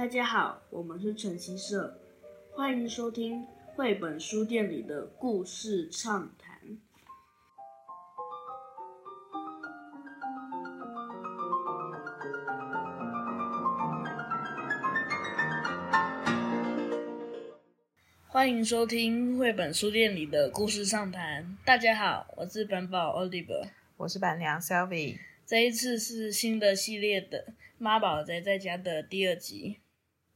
大家好，我们是晨曦社，欢迎收听绘本书店里的故事畅谈。欢迎收听绘本书店里的故事畅谈。大家好，我是本宝 Oliver，我是板娘 Selvi。这一次是新的系列的妈宝宅在家的第二集。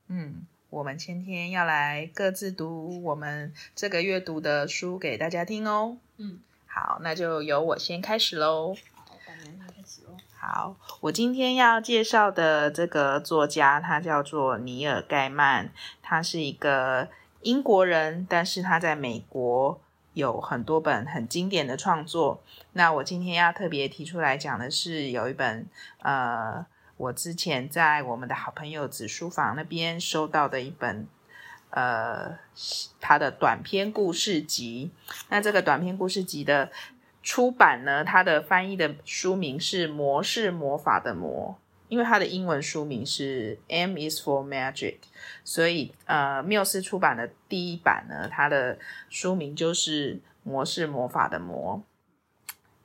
嗯，我们今天要来各自读我们这个月读的书给大家听哦。嗯，好，那就由我先开始喽。好，板娘先开始喽。好，我今天要介绍的这个作家，他叫做尼尔盖曼，他是一个。英国人，但是他在美国有很多本很经典的创作。那我今天要特别提出来讲的是，有一本呃，我之前在我们的好朋友子书房那边收到的一本呃，他的短篇故事集。那这个短篇故事集的出版呢，它的翻译的书名是《魔是魔法的魔》。因为它的英文书名是 M is for Magic，所以呃，缪斯出版的第一版呢，它的书名就是《魔是魔法的魔》。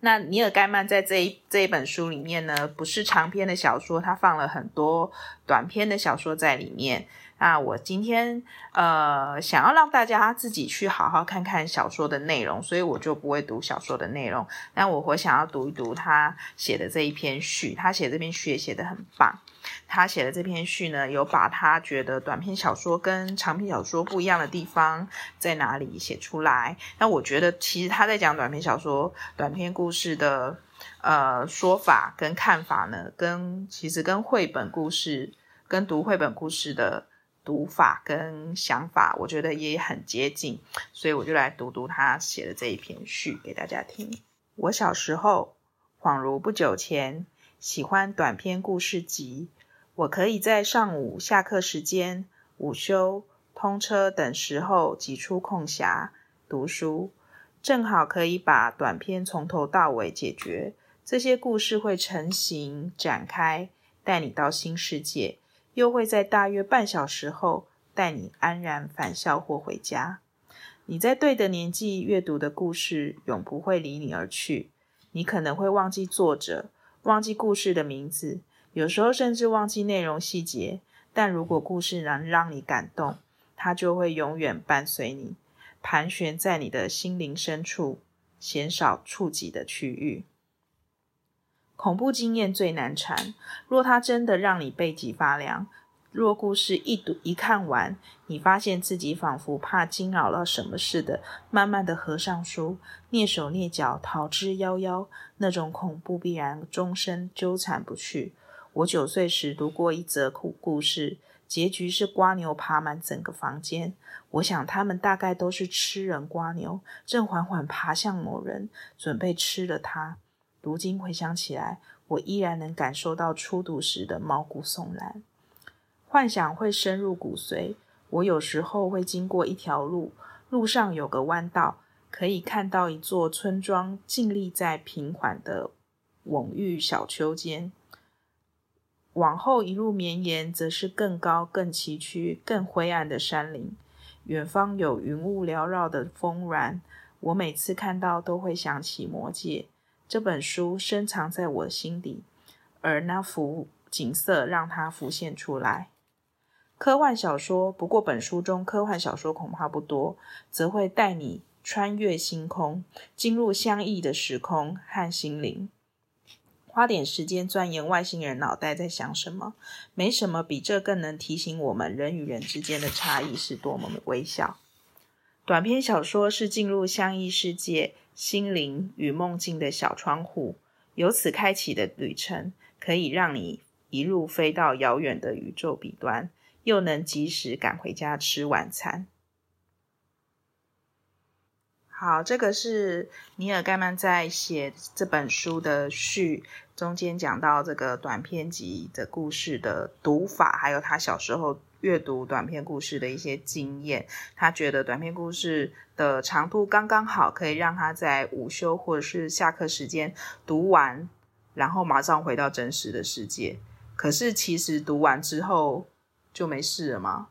那尼尔盖曼在这一这一本书里面呢，不是长篇的小说，他放了很多短篇的小说在里面。那我今天呃想要让大家自己去好好看看小说的内容，所以我就不会读小说的内容。但我会想要读一读他写的这一篇序，他写这篇序也写得很棒。他写的这篇序呢，有把他觉得短篇小说跟长篇小说不一样的地方在哪里写出来。那我觉得，其实他在讲短篇小说、短篇故事的呃说法跟看法呢，跟其实跟绘本故事、跟读绘本故事的读法跟想法，我觉得也很接近。所以我就来读读他写的这一篇序给大家听。我小时候，恍如不久前，喜欢短篇故事集。我可以在上午下课时间、午休、通车等时候挤出空暇读书，正好可以把短篇从头到尾解决。这些故事会成型展开，带你到新世界，又会在大约半小时后带你安然返校或回家。你在对的年纪阅读的故事，永不会离你而去。你可能会忘记作者，忘记故事的名字。有时候甚至忘记内容细节，但如果故事能让你感动，它就会永远伴随你，盘旋在你的心灵深处，鲜少触及的区域。恐怖经验最难缠，若它真的让你背脊发凉，若故事一读一看完，你发现自己仿佛怕惊扰了什么似的，慢慢的合上书，蹑手蹑脚逃之夭夭，那种恐怖必然终身纠缠不去。我九岁时读过一则故故事，结局是瓜牛爬满整个房间。我想他们大概都是吃人瓜牛，正缓缓爬向某人，准备吃了他。如今回想起来，我依然能感受到初读时的毛骨悚然。幻想会深入骨髓。我有时候会经过一条路，路上有个弯道，可以看到一座村庄静立在平缓的蓊郁小丘间。往后一路绵延，则是更高、更崎岖、更灰暗的山林。远方有云雾缭绕的峰峦，我每次看到都会想起《魔戒》这本书，深藏在我心底，而那幅景色让它浮现出来。科幻小说，不过本书中科幻小说恐怕不多，则会带你穿越星空，进入相异的时空和心灵。花点时间钻研外星人脑袋在想什么，没什么比这更能提醒我们人与人之间的差异是多么的微小。短篇小说是进入相异世界、心灵与梦境的小窗户，由此开启的旅程，可以让你一路飞到遥远的宇宙彼端，又能及时赶回家吃晚餐。好，这个是尼尔盖曼在写这本书的序中间讲到这个短篇集的故事的读法，还有他小时候阅读短篇故事的一些经验。他觉得短篇故事的长度刚刚好，可以让他在午休或者是下课时间读完，然后马上回到真实的世界。可是其实读完之后，就没事了吗？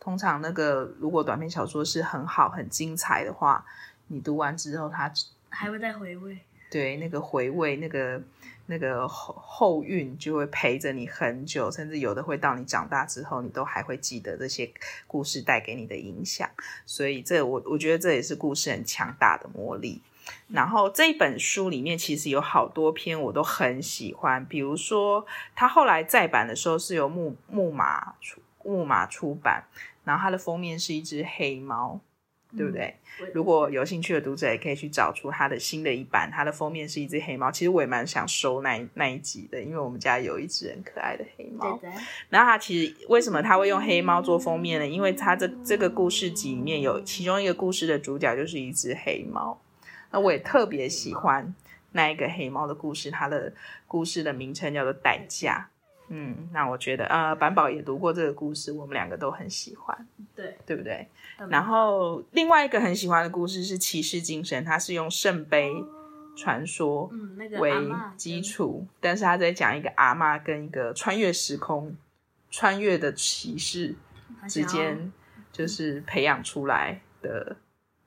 通常那个如果短篇小说是很好很精彩的话，你读完之后他还会再回味。对，那个回味，那个那个后后韵就会陪着你很久，甚至有的会到你长大之后，你都还会记得这些故事带给你的影响。所以这我我觉得这也是故事很强大的魔力。然后这一本书里面其实有好多篇我都很喜欢，比如说它后来再版的时候是由木木马出木马出版。然后它的封面是一只黑猫，对不对？嗯、如果有兴趣的读者也可以去找出它的新的一版，它的封面是一只黑猫。其实我也蛮想收那那一集的，因为我们家有一只很可爱的黑猫。对对。然后它其实为什么它会用黑猫做封面呢？因为它这这个故事集里面有其中一个故事的主角就是一只黑猫。那我也特别喜欢那一个黑猫的故事，它的故事的名称叫做《代价》。嗯，那我觉得，呃，板宝也读过这个故事，我们两个都很喜欢，对，对不对？嗯、然后另外一个很喜欢的故事是《骑士精神》，它是用圣杯传说为基础，嗯那个、但是他在讲一个阿妈跟一个穿越时空、穿越的骑士之间，就是培养出来的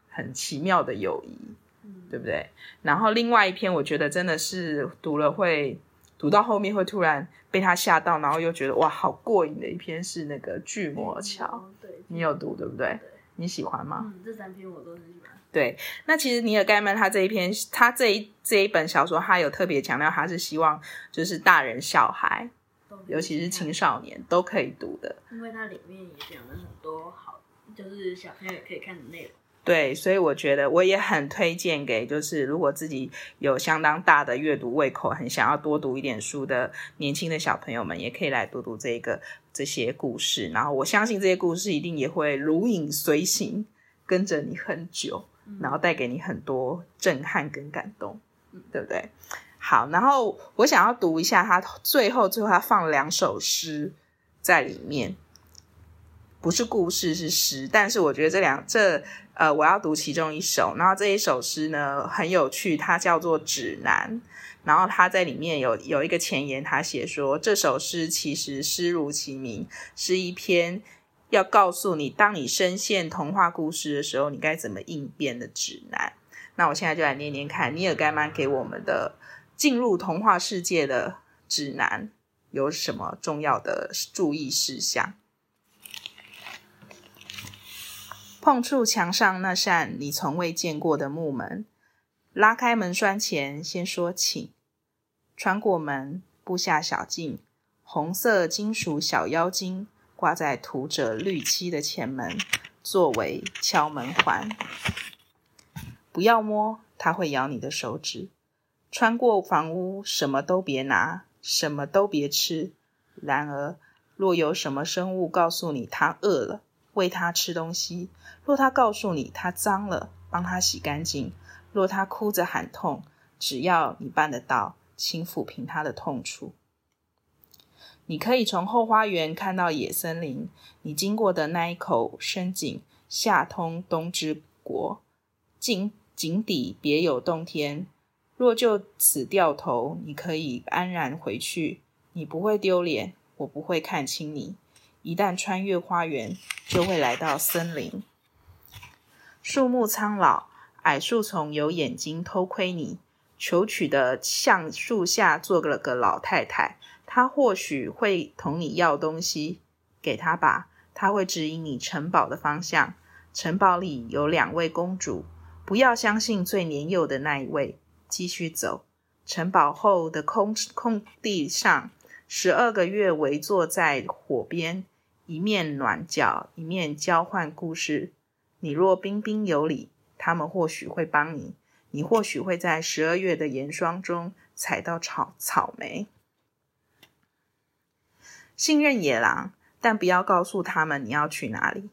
很奇妙的友谊，嗯、对不对？然后另外一篇，我觉得真的是读了会。读到后面会突然被他吓到，然后又觉得哇，好过瘾的一篇是那个《巨魔桥》，对，你有读对不对？对，你喜欢吗？嗯，这三篇我都很喜欢。对，那其实尼尔盖曼他这一篇，他这一这一本小说，他有特别强调，他是希望就是大人小孩，尤其是青少年都可以读的，因为它里面也讲了很多好，就是小朋友也可以看的内容。对，所以我觉得我也很推荐给，就是如果自己有相当大的阅读胃口，很想要多读一点书的年轻的小朋友们，也可以来读读这个这些故事。然后我相信这些故事一定也会如影随形，跟着你很久，然后带给你很多震撼跟感动，对不对？好，然后我想要读一下他最后最后他放了两首诗在里面，不是故事是诗，但是我觉得这两这。呃，我要读其中一首，然后这一首诗呢很有趣，它叫做《指南》，然后它在里面有有一个前言，他写说这首诗其实诗如其名，是一篇要告诉你，当你深陷童话故事的时候，你该怎么应变的指南。那我现在就来念念看，尼尔盖曼给我们的进入童话世界的指南有什么重要的注意事项。碰触墙上那扇你从未见过的木门，拉开门栓前先说请。穿过门，步下小径，红色金属小妖精挂在涂着绿漆的前门，作为敲门环。不要摸，它会咬你的手指。穿过房屋，什么都别拿，什么都别吃。然而，若有什么生物告诉你它饿了，喂它吃东西。若他告诉你他脏了，帮他洗干净；若他哭着喊痛，只要你办得到，请抚平他的痛处。你可以从后花园看到野森林，你经过的那一口深井下通东之国，井井底别有洞天。若就此掉头，你可以安然回去，你不会丢脸，我不会看轻你。一旦穿越花园，就会来到森林。树木苍老，矮树丛有眼睛偷窥你。求取的橡树下坐了个老太太，她或许会同你要东西，给她吧，她会指引你城堡的方向。城堡里有两位公主，不要相信最年幼的那一位。继续走，城堡后的空空地上，十二个月围坐在火边，一面暖脚，一面交换故事。你若彬彬有礼，他们或许会帮你。你或许会在十二月的严霜中采到草草莓。信任野狼，但不要告诉他们你要去哪里。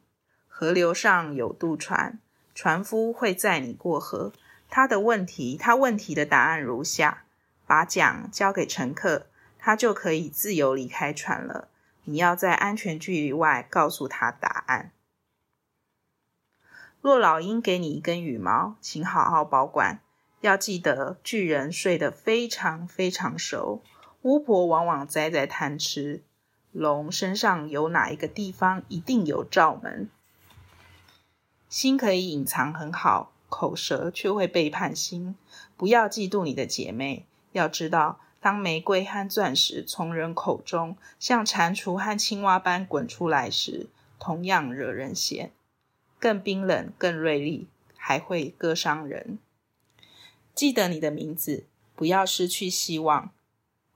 河流上有渡船，船夫会载你过河。他的问题，他问题的答案如下：把桨交给乘客，他就可以自由离开船了。你要在安全距离外告诉他答案。若老鹰给你一根羽毛，请好好保管。要记得，巨人睡得非常非常熟。巫婆往往栽在贪吃。龙身上有哪一个地方一定有罩门。心可以隐藏很好，口舌却会背叛心。不要嫉妒你的姐妹，要知道，当玫瑰和钻石从人口中像蟾蜍和青蛙般滚出来时，同样惹人嫌，更冰冷、更锐利，还会割伤人。记得你的名字，不要失去希望。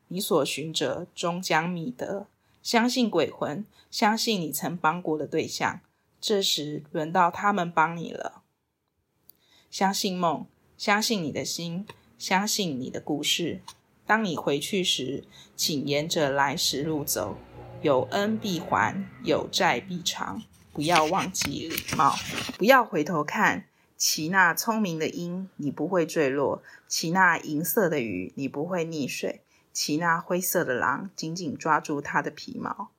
你所寻者终将觅得。相信鬼魂，相信你曾帮过的对象。这时轮到他们帮你了。相信梦，相信你的心，相信你的故事。当你回去时，请沿着来时路走。有恩必还，有债必偿。不要忘记礼貌，不要回头看。骑那聪明的鹰，你不会坠落；骑那银色的鱼，你不会溺水；骑那灰色的狼，紧紧抓住它的皮毛。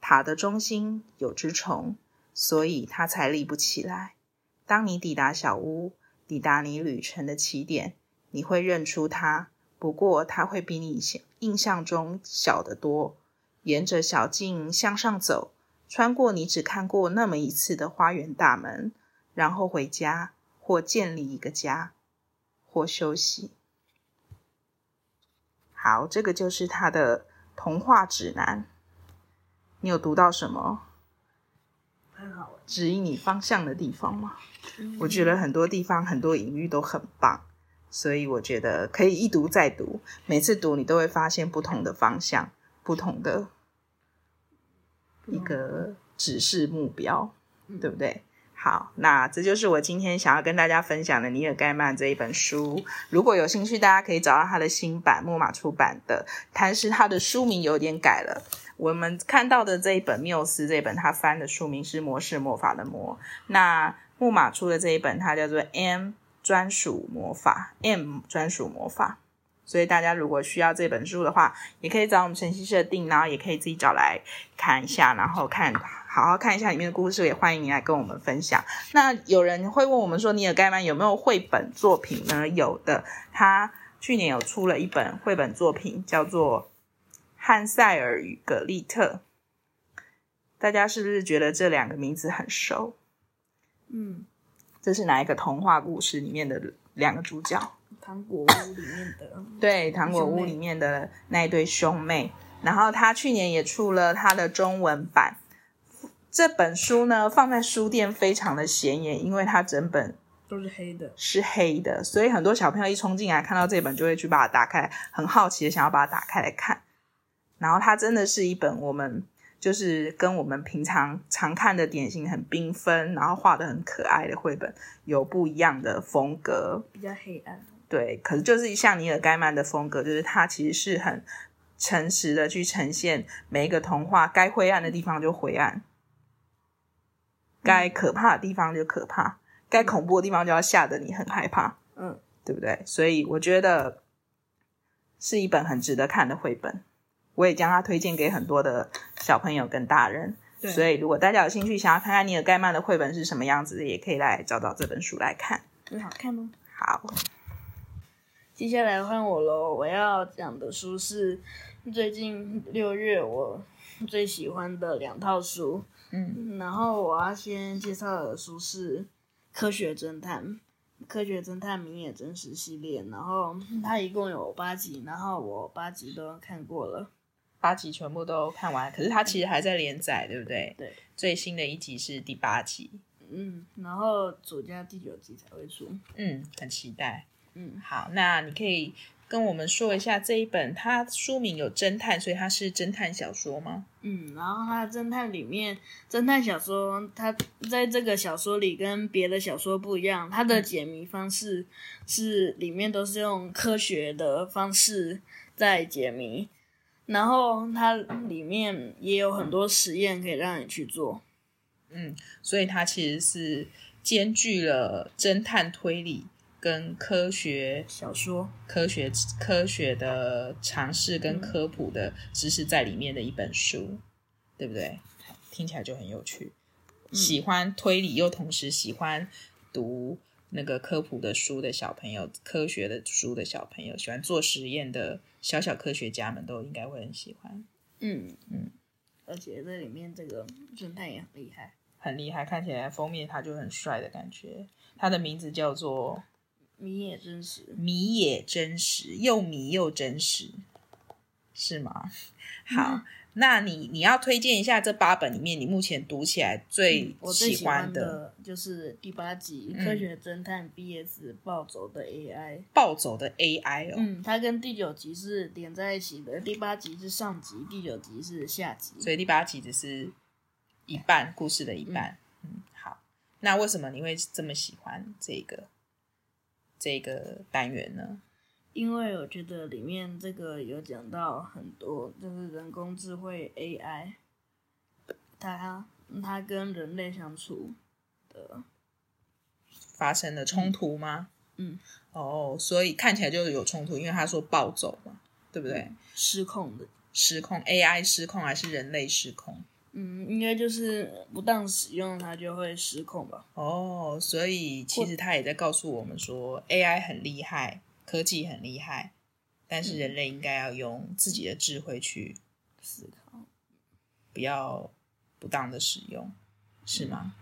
塔的中心有只虫。所以它才立不起来。当你抵达小屋，抵达你旅程的起点，你会认出它。不过它会比你想印象中小得多。沿着小径向上走，穿过你只看过那么一次的花园大门，然后回家，或建立一个家，或休息。好，这个就是他的童话指南。你有读到什么？指引你方向的地方吗？嗯，我觉得很多地方很多隐喻都很棒，所以我觉得可以一读再读，每次读你都会发现不同的方向，不同的一个指示目标，对不对？好，那这就是我今天想要跟大家分享的尼尔盖曼这一本书。如果有兴趣，大家可以找到他的新版，木马出版的，但是他的书名有点改了。我们看到的这一本缪斯这一本，他翻的书名是《魔式魔法的魔》。那木马出的这一本，它叫做 M 专属魔法，M 专属魔法。所以大家如果需要这本书的话，也可以找我们晨曦社订，然后也可以自己找来看一下，然后看好好看一下里面的故事。也欢迎你来跟我们分享。那有人会问我们说，尼尔盖曼有没有绘本作品呢？有的，他去年有出了一本绘本作品，叫做。汉塞尔与葛丽特，大家是不是觉得这两个名字很熟？嗯，这是哪一个童话故事里面的两个主角？糖果屋里面的。对，糖果屋里面的那一对兄妹。然后他去年也出了他的中文版。这本书呢，放在书店非常的显眼，因为它整本都是黑的，是黑的，所以很多小朋友一冲进来看到这本，就会去把它打开，很好奇的想要把它打开来看。然后它真的是一本我们就是跟我们平常常看的典型很缤纷，然后画的很可爱的绘本有不一样的风格，比较黑暗。对，可是就是像尼尔盖曼的风格，就是他其实是很诚实的去呈现每一个童话，该灰暗的地方就灰暗，该可怕的地方就可怕，该恐怖的地方就要吓得你很害怕，嗯，对不对？所以我觉得是一本很值得看的绘本。我也将它推荐给很多的小朋友跟大人，所以如果大家有兴趣想要看看尼尔盖曼的绘本是什么样子的，也可以来找找这本书来看，很好看哦。好，接下来换我喽。我要讲的书是最近六月我最喜欢的两套书，嗯，然后我要先介绍的书是《科学侦探》。科学侦探谜野真实系列，然后它一共有八集，然后我八集都看过了，八集全部都看完。可是它其实还在连载，对不对？对，最新的一集是第八集。嗯，然后主家第九集才会出。嗯，很期待。嗯，好，那你可以。跟我们说一下这一本，它书名有侦探，所以它是侦探小说吗？嗯，然后它侦探里面，侦探小说，它在这个小说里跟别的小说不一样，它的解谜方式是里面都是用科学的方式在解谜，然后它里面也有很多实验可以让你去做。嗯，所以它其实是兼具了侦探推理。跟科学小说、科学科学的尝试跟科普的知识在里面的一本书，嗯、对不对？听起来就很有趣。嗯、喜欢推理又同时喜欢读那个科普的书的小朋友，科学的书的小朋友，喜欢做实验的小小科学家们都应该会很喜欢。嗯嗯，而且这里面这个侦探也很厉害，很厉害，看起来封面他就很帅的感觉。他的名字叫做谜野真实，谜野真实，又迷又真实，是吗？好。嗯那你你要推荐一下这八本里面，你目前读起来最喜欢的，就是第八集《科学侦探 BS 暴走的 AI》。暴走的 AI 哦，嗯，它跟第九集是连在一起的，第八集是上集，第九集是下集，所以第八集只是一半故事的一半。嗯，嗯，好，那为什么你会这么喜欢这个这个单元呢？因为我觉得里面这个有讲到很多，就是人工智慧 AI，它它跟人类相处的发生的冲突吗？嗯，哦，oh, 所以看起来就是有冲突，因为他说暴走嘛，对不对？失控的，失控 AI 失控还是人类失控？嗯，应该就是不当使用它就会失控吧。哦，oh, 所以其实他也在告诉我们说 AI 很厉害。科技很厉害，但是人类应该要用自己的智慧去思考，不要不当的使用，是吗？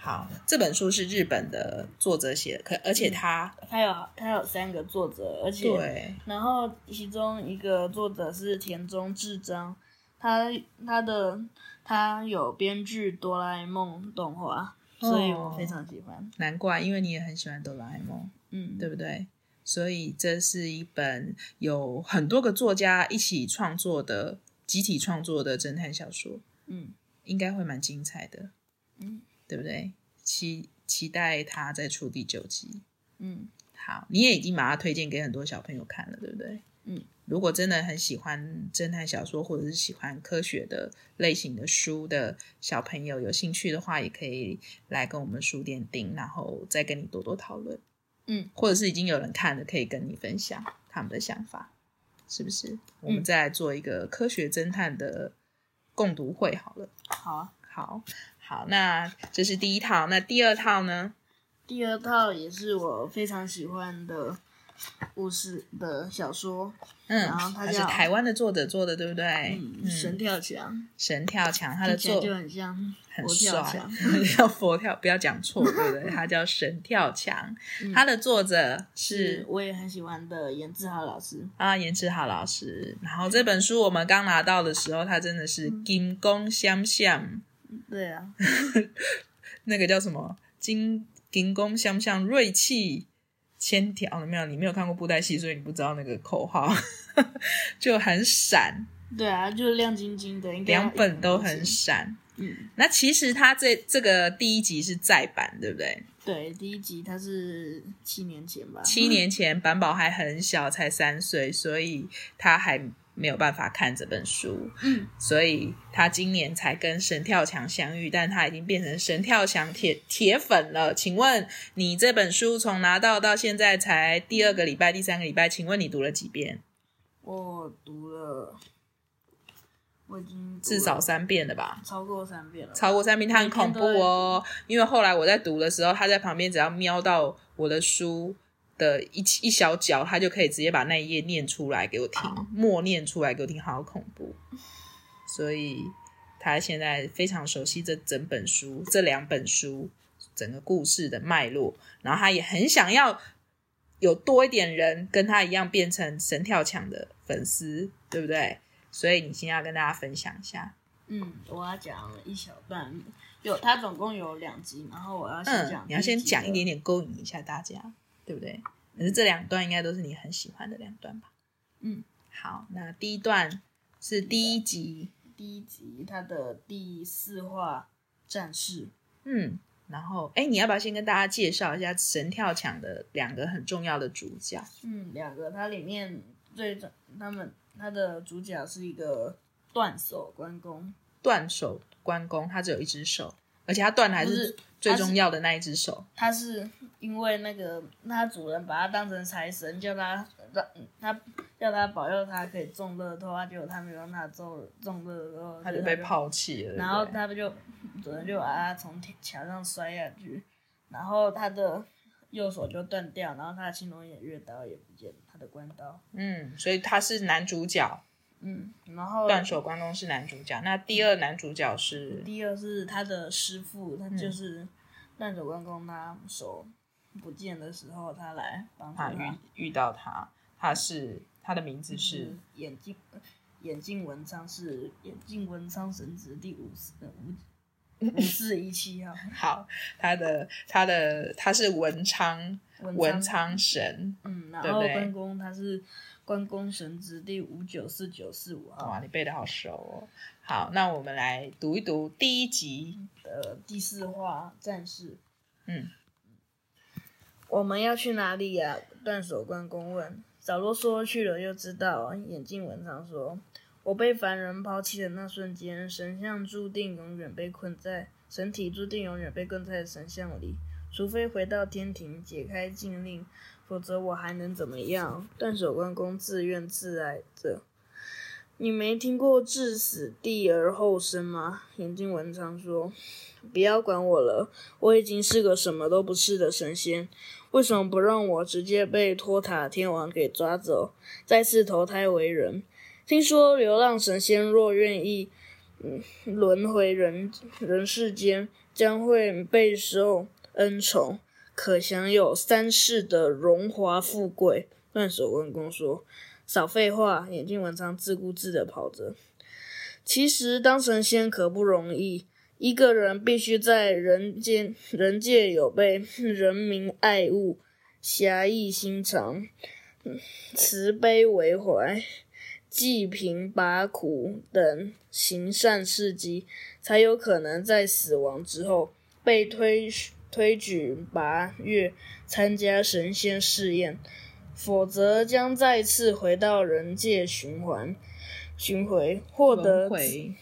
好，这本书是日本的作者写的，可而且他他有他有三个作者，而且对，然后其中一个作者是田中智章，他他的他有编剧哆啦 A 梦动画，所以我非常喜欢。哦，难怪，因为你也很喜欢哆啦 A 梦，嗯，对不对？所以这是一本有很多个作家一起创作的集体创作的侦探小说，嗯，应该会蛮精彩的，嗯，对不对？期期待他再出第九集，嗯，好，你也已经把它推荐给很多小朋友看了，对不对？嗯，如果真的很喜欢侦探小说或者是喜欢科学的类型的书的小朋友，有兴趣的话，也可以来跟我们书店订，然后再跟你多多讨论。嗯，或者是已经有人看了，可以跟你分享他们的想法，是不是？我们再来做一个科学侦探的共读会好了。好啊，好，好，那这是第一套，那第二套呢？第二套也是我非常喜欢的。故事的小说，嗯，然后它是台湾的作者做的，对不对？嗯，神跳墙，神跳墙，他的作就很像很帅，叫佛跳，不要讲错，对不对？他叫神跳墙，他的作者是我也很喜欢的严志豪老师。啊，严志豪老师。然后这本书我们刚拿到的时候，他真的是金光相向，对啊，那个叫什么？金金弓相向，锐气。千条没有，你没有看过布袋戏，所以你不知道那个口号，就很闪。对啊，就是亮晶晶的，两本都很闪。嗯，那其实它这这个第一集是再版，对不对？对，第一集它是七年前吧？七年前，板宝还很小，才三岁，所以他还。没有办法看这本书，嗯，所以他今年才跟神跳墙相遇，但他已经变成神跳墙铁铁粉了。请问你这本书从拿到到现在才第二个礼拜、第三个礼拜，请问你读了几遍？我读了，我已经至少三遍了吧？超过三遍了，超过三遍，他很恐怖哦。因为后来我在读的时候，他在旁边只要瞄到我的书。的一一小角，他就可以直接把那一页念出来给我听，默念出来给我听，好恐怖。所以他现在非常熟悉这整本书，这两本书整个故事的脉络，然后他也很想要有多一点人跟他一样变成神跳墙的粉丝，对不对？所以你先要跟大家分享一下。嗯，我要讲一小段，有他总共有两集，然后我要先讲、嗯，你要先讲一点点勾引一下大家。对不对？可是这两段应该都是你很喜欢的两段吧？嗯，好，那第一段是第一集，第一集它的第四话战士。嗯，然后哎，你要不要先跟大家介绍一下神跳墙的两个很重要的主角？嗯，两个，它里面最他们它的主角是一个断手关公，断手关公，他只有一只手。而且他断的还是最重要的那一只手。他是因为那个他主人把他当成财神，叫他让他叫他保佑他可以中乐透，啊结果他没有让他中中乐透，他就被抛弃了。然后他就主人就把他从墙上摔下去，然后他的右手就断掉，然后他的青龙偃月刀也不见了，他的关刀。嗯，所以他是男主角。嗯，然然后断手关公是男主角，那第二男主角是第二是他的师傅，他就是断手关公，他手不见的时候，他来帮他，他遇遇到他，他是他的名字是眼镜眼镜文昌，是眼镜文昌神职第五十五。五四一七号，好，他的他的他是文昌文昌神，嗯，然后关公他是关公神之第五九四九四五号，哇，你背的好熟哦。好，那我们来读一读第一集的第四话战士。嗯，我们要去哪里呀？断手关公问。早啰说去了又知道。眼镜文昌说。我被凡人抛弃的那瞬间，神像注定永远被困在神体，注定永远被困在神像里。除非回到天庭解开禁令，否则我还能怎么样？断手关公自怨自艾着。你没听过置死地而后生吗？眼镜文昌说：“不要管我了，我已经是个什么都不是的神仙。为什么不让我直接被托塔天王给抓走，再次投胎为人？”听说流浪神仙若愿意，嗯，轮回人人世间，将会备受恩宠，可享有三世的荣华富贵。断手文公说：“少废话！”眼镜文昌自顾自的跑着。其实当神仙可不容易，一个人必须在人间人界有被人民爱物，侠义心肠，慈悲为怀。济贫拔苦等行善事迹，才有可能在死亡之后被推推举拔月参加神仙试验，否则将再次回到人界循环巡回，获得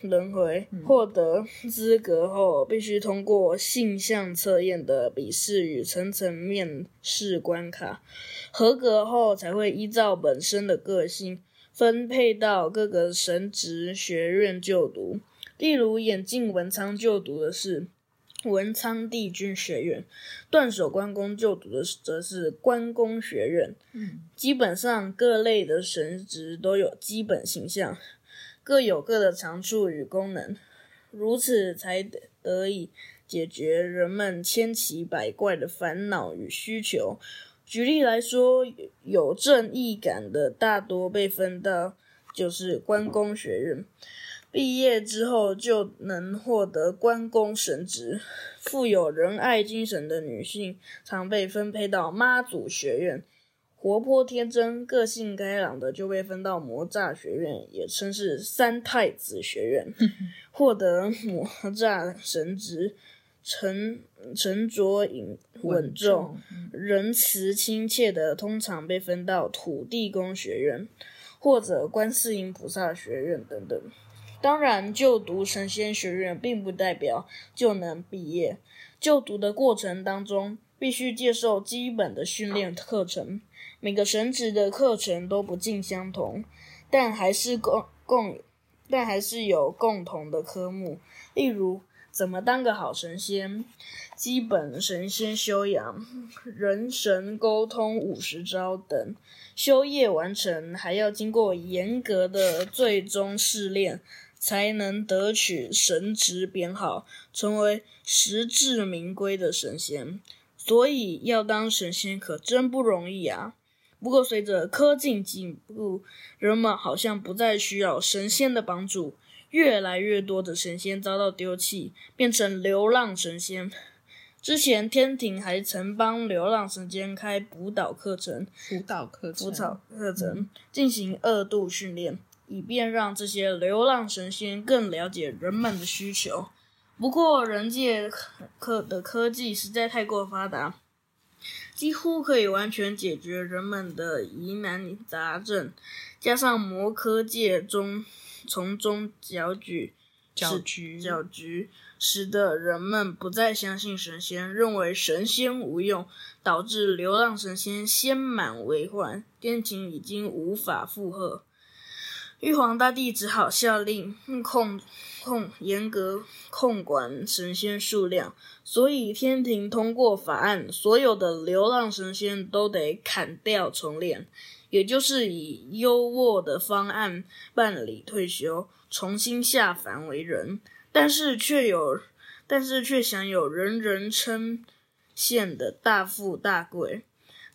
轮回获得资格后，必须通过性向测验的笔试与层层面试关卡，合格后才会依照本身的个性。分配到各个神职学院就读，例如眼镜文昌就读的是文昌帝君学院，断手关公就读的则是关公学院。嗯，基本上各类的神职都有基本形象，各有各的长处与功能，如此才得以解决人们千奇百怪的烦恼与需求。举例来说，有正义感的大多被分到就是关公学院，毕业之后就能获得关公神职；富有仁爱精神的女性常被分配到妈祖学院；活泼天真、个性开朗的就被分到魔诈学院，也称是三太子学院，获得魔诈神职。沉沉着隐稳重、仁慈亲切的，通常被分到土地公学院或者观世音菩萨学院等等。当然，就读神仙学院并不代表就能毕业。就读的过程当中，必须接受基本的训练课程。每个神职的课程都不尽相同，但还是共共，但还是有共同的科目，例如。怎么当个好神仙？基本神仙修养、人神沟通五十招等，修业完成还要经过严格的最终试炼，才能得取神职编号，成为实至名归的神仙。所以要当神仙可真不容易啊！不过随着科技进步，人们好像不再需要神仙的帮助。越来越多的神仙遭到丢弃，变成流浪神仙。之前天庭还曾帮流浪神仙开辅导课程、辅导课程、辅导课程进行二度训练，以便让这些流浪神仙更了解人们的需求。不过，人界科的科技实在太过发达，几乎可以完全解决人们的疑难杂症，加上魔科界中。从中搅局，搅局，搅局，使得人们不再相信神仙，认为神仙无用，导致流浪神仙仙满为患，天庭已经无法负荷。玉皇大帝只好下令控控严格控管神仙数量，所以天庭通过法案，所有的流浪神仙都得砍掉重练，也就是以优渥的方案办理退休，重新下凡为人，但是却有，但是却享有人人称羡的大富大贵。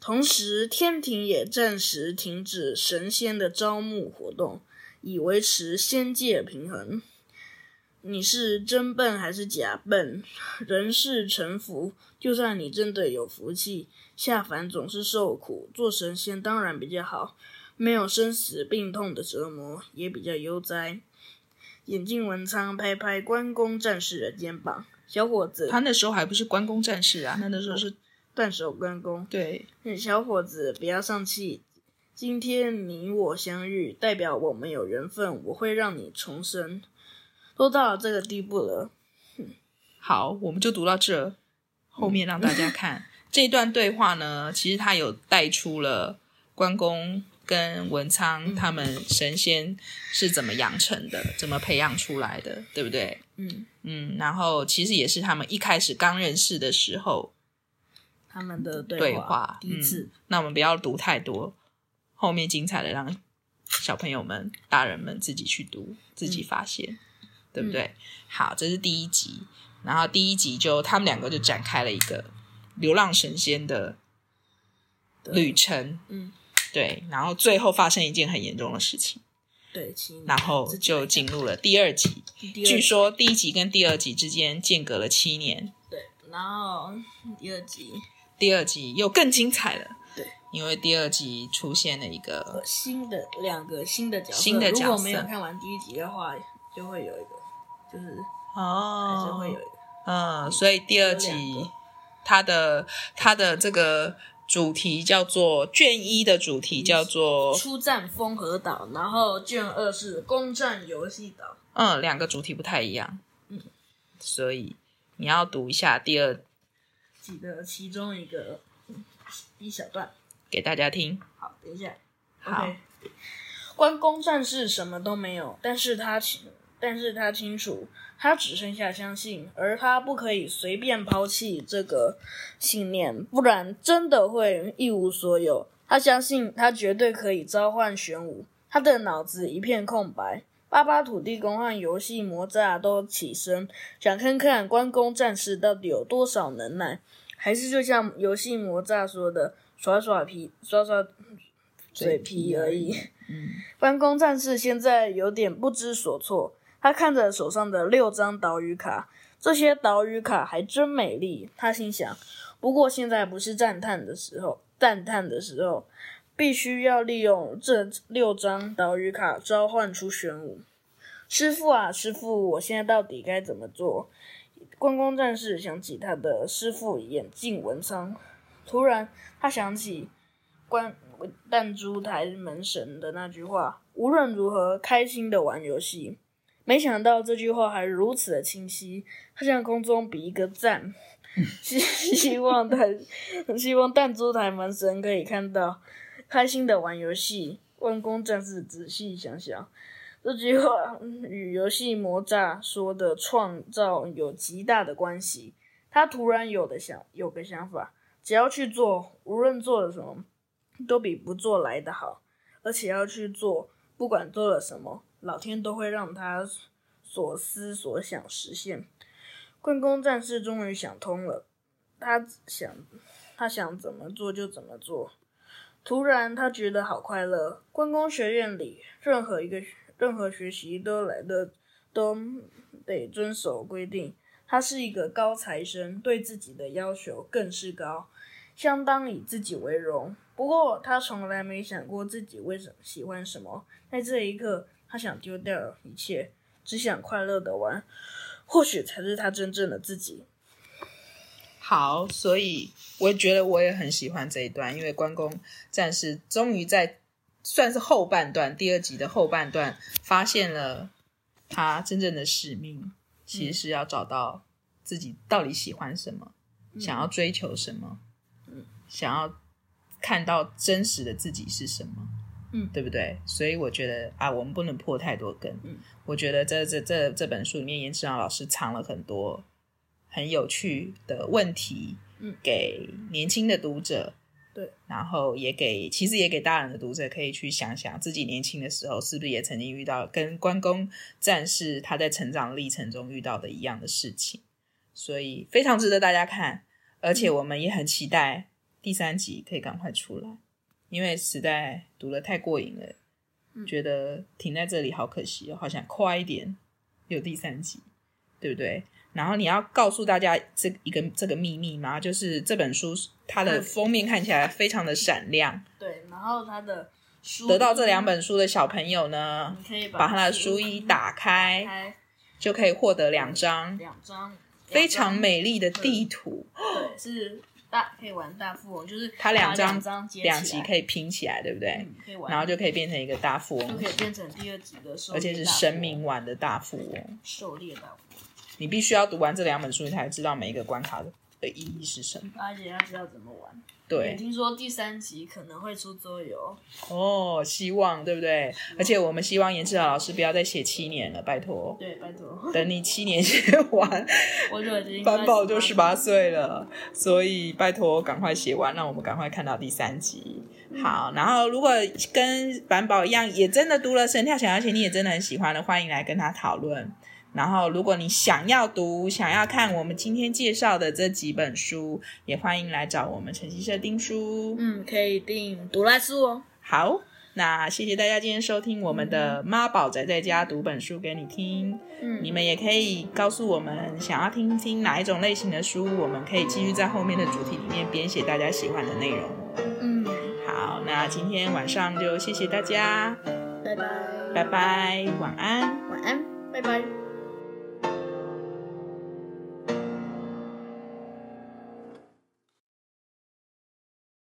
同时，天庭也暂时停止神仙的招募活动，以维持仙界平衡。你是真笨还是假笨？人世沉浮，就算你真的有福气，下凡总是受苦。做神仙当然比较好，没有生死病痛的折磨，也比较悠哉。眼镜文昌拍拍关公战士的肩膀，小伙子，他那时候还不是关公战士啊，他那时候是。断手关公，对，小伙子，不要丧气。今天你我相遇，代表我们有缘分，我会让你重生。都到了这个地步了，好，我们就读到这。后面让大家看、嗯、这段对话呢，其实他有带出了关公跟文昌他们神仙是怎么养成的，怎么培养出来的，对不对？嗯嗯，然后其实也是他们一开始刚认识的时候。他们的对话，对话第一次、嗯。那我们不要读太多，后面精彩的让小朋友们、大人们自己去读，自己发现，嗯、对不对、嗯？好，这是第一集。然后第一集就他们两个就展开了一个流浪神仙的旅程。嗯，对。然后最后发生一件很严重的事情。对。然后就进入了第二集。据说第一集跟第二集之间间隔了七年。对。然后第二集。第二集又更精彩了，对，因为第二集出现了一个新的两个新的角色。新的角色，如果没有看完第一集的话，就会有一个，就是哦，还是会有一个，嗯，所以第二集它的它的这个主题叫做卷一的主题叫做出战风和岛，然后卷二是攻占游戏岛，嗯，两个主题不太一样，嗯，所以你要读一下第二。集的其中一个一小段给大家听。好，等一下。好。Okay. 关公战士什么都没有，但是他清，但是他清楚，他只剩下相信，而他不可以随便抛弃这个信念，不然真的会一无所有。他相信他绝对可以召唤玄武，他的脑子一片空白。巴巴土地公和游戏魔诈都起身，想看看关公战士到底有多少能耐。还是就像游戏魔诈说的，耍耍皮，耍耍嘴皮而已。嗯，关公战士现在有点不知所措。他看着手上的六张岛屿卡，这些岛屿卡还真美丽。他心想：不过现在不是赞叹的时候，赞叹的时候，必须要利用这六张岛屿卡召唤出玄武。师傅啊，师傅，我现在到底该怎么做？关公战士想起他的师傅眼镜文昌，突然他想起关弹珠台门神的那句话：“无论如何，开心的玩游戏。”没想到这句话还如此的清晰，他向空中比一个赞，希希望弹希望弹珠台门神可以看到开心的玩游戏。万公战士仔细想想。这句话与游戏魔诈说的创造有极大的关系。他突然有的想有个想法，只要去做，无论做了什么，都比不做来的好。而且要去做，不管做了什么，老天都会让他所思所想实现。关公战士终于想通了，他想，他想怎么做就怎么做。突然，他觉得好快乐。关公学院里任何一个。任何学习都来的都得遵守规定。他是一个高材生，对自己的要求更是高，相当以自己为荣。不过他从来没想过自己为什么喜欢什么。在这一刻，他想丢掉一切，只想快乐的玩。或许才是他真正的自己。好，所以我也觉得我也很喜欢这一段，因为关公战士终于在。算是后半段，第二集的后半段，发现了他真正的使命，其实是要找到自己到底喜欢什么，嗯、想要追求什么，嗯，想要看到真实的自己是什么，嗯，对不对？所以我觉得啊，我们不能破太多根。嗯，我觉得这这这这本书里面，严志扬老师藏了很多很有趣的问题，嗯，给年轻的读者。对，然后也给，其实也给大人的读者可以去想想，自己年轻的时候是不是也曾经遇到跟关公战士他在成长历程中遇到的一样的事情，所以非常值得大家看，而且我们也很期待第三集可以赶快出来，因为实在读的太过瘾了，嗯，觉得停在这里好可惜哦，好想快一点有第三集，对不对？然后你要告诉大家这一个这个秘密吗？就是这本书它的封面看起来非常的闪亮。对，然后它的书得到这两本书的小朋友呢，你可以把他的书衣打开，打开就可以获得两张两张非常美丽的地图。对，是大可以玩大富翁，就是它两张两集可以拼起来，对不对？嗯，可以玩，然后就可以变成一个大富翁，就可以变成第二集的，而且是神明玩的大富翁，狩猎大富翁。你必须要读完这两本书，你才知道每一个关卡的意义是什么，而且要知道怎么玩。对，听说第三集可能会出桌游哦，希望对不对？而且我们希望颜志豪老师不要再写七年了，拜托。对，拜托。等你七年写完，我就已经班宝就十八岁了，所以拜托赶快写完，让我们赶快看到第三集。嗯、好，然后如果跟板宝一样，也真的读了《神跳想要钱》，你也真的很喜欢的，欢迎来跟他讨论。然后，如果你想要读、想要看我们今天介绍的这几本书，也欢迎来找我们晨曦社订书。嗯，可以订读来书哦。好，那谢谢大家今天收听我们的妈宝宅在家读本书给你听。嗯，你们也可以告诉我们想要听听哪一种类型的书，我们可以继续在后面的主题里面编写大家喜欢的内容。嗯，好，那今天晚上就谢谢大家，拜拜，拜拜，晚安，晚安，拜拜。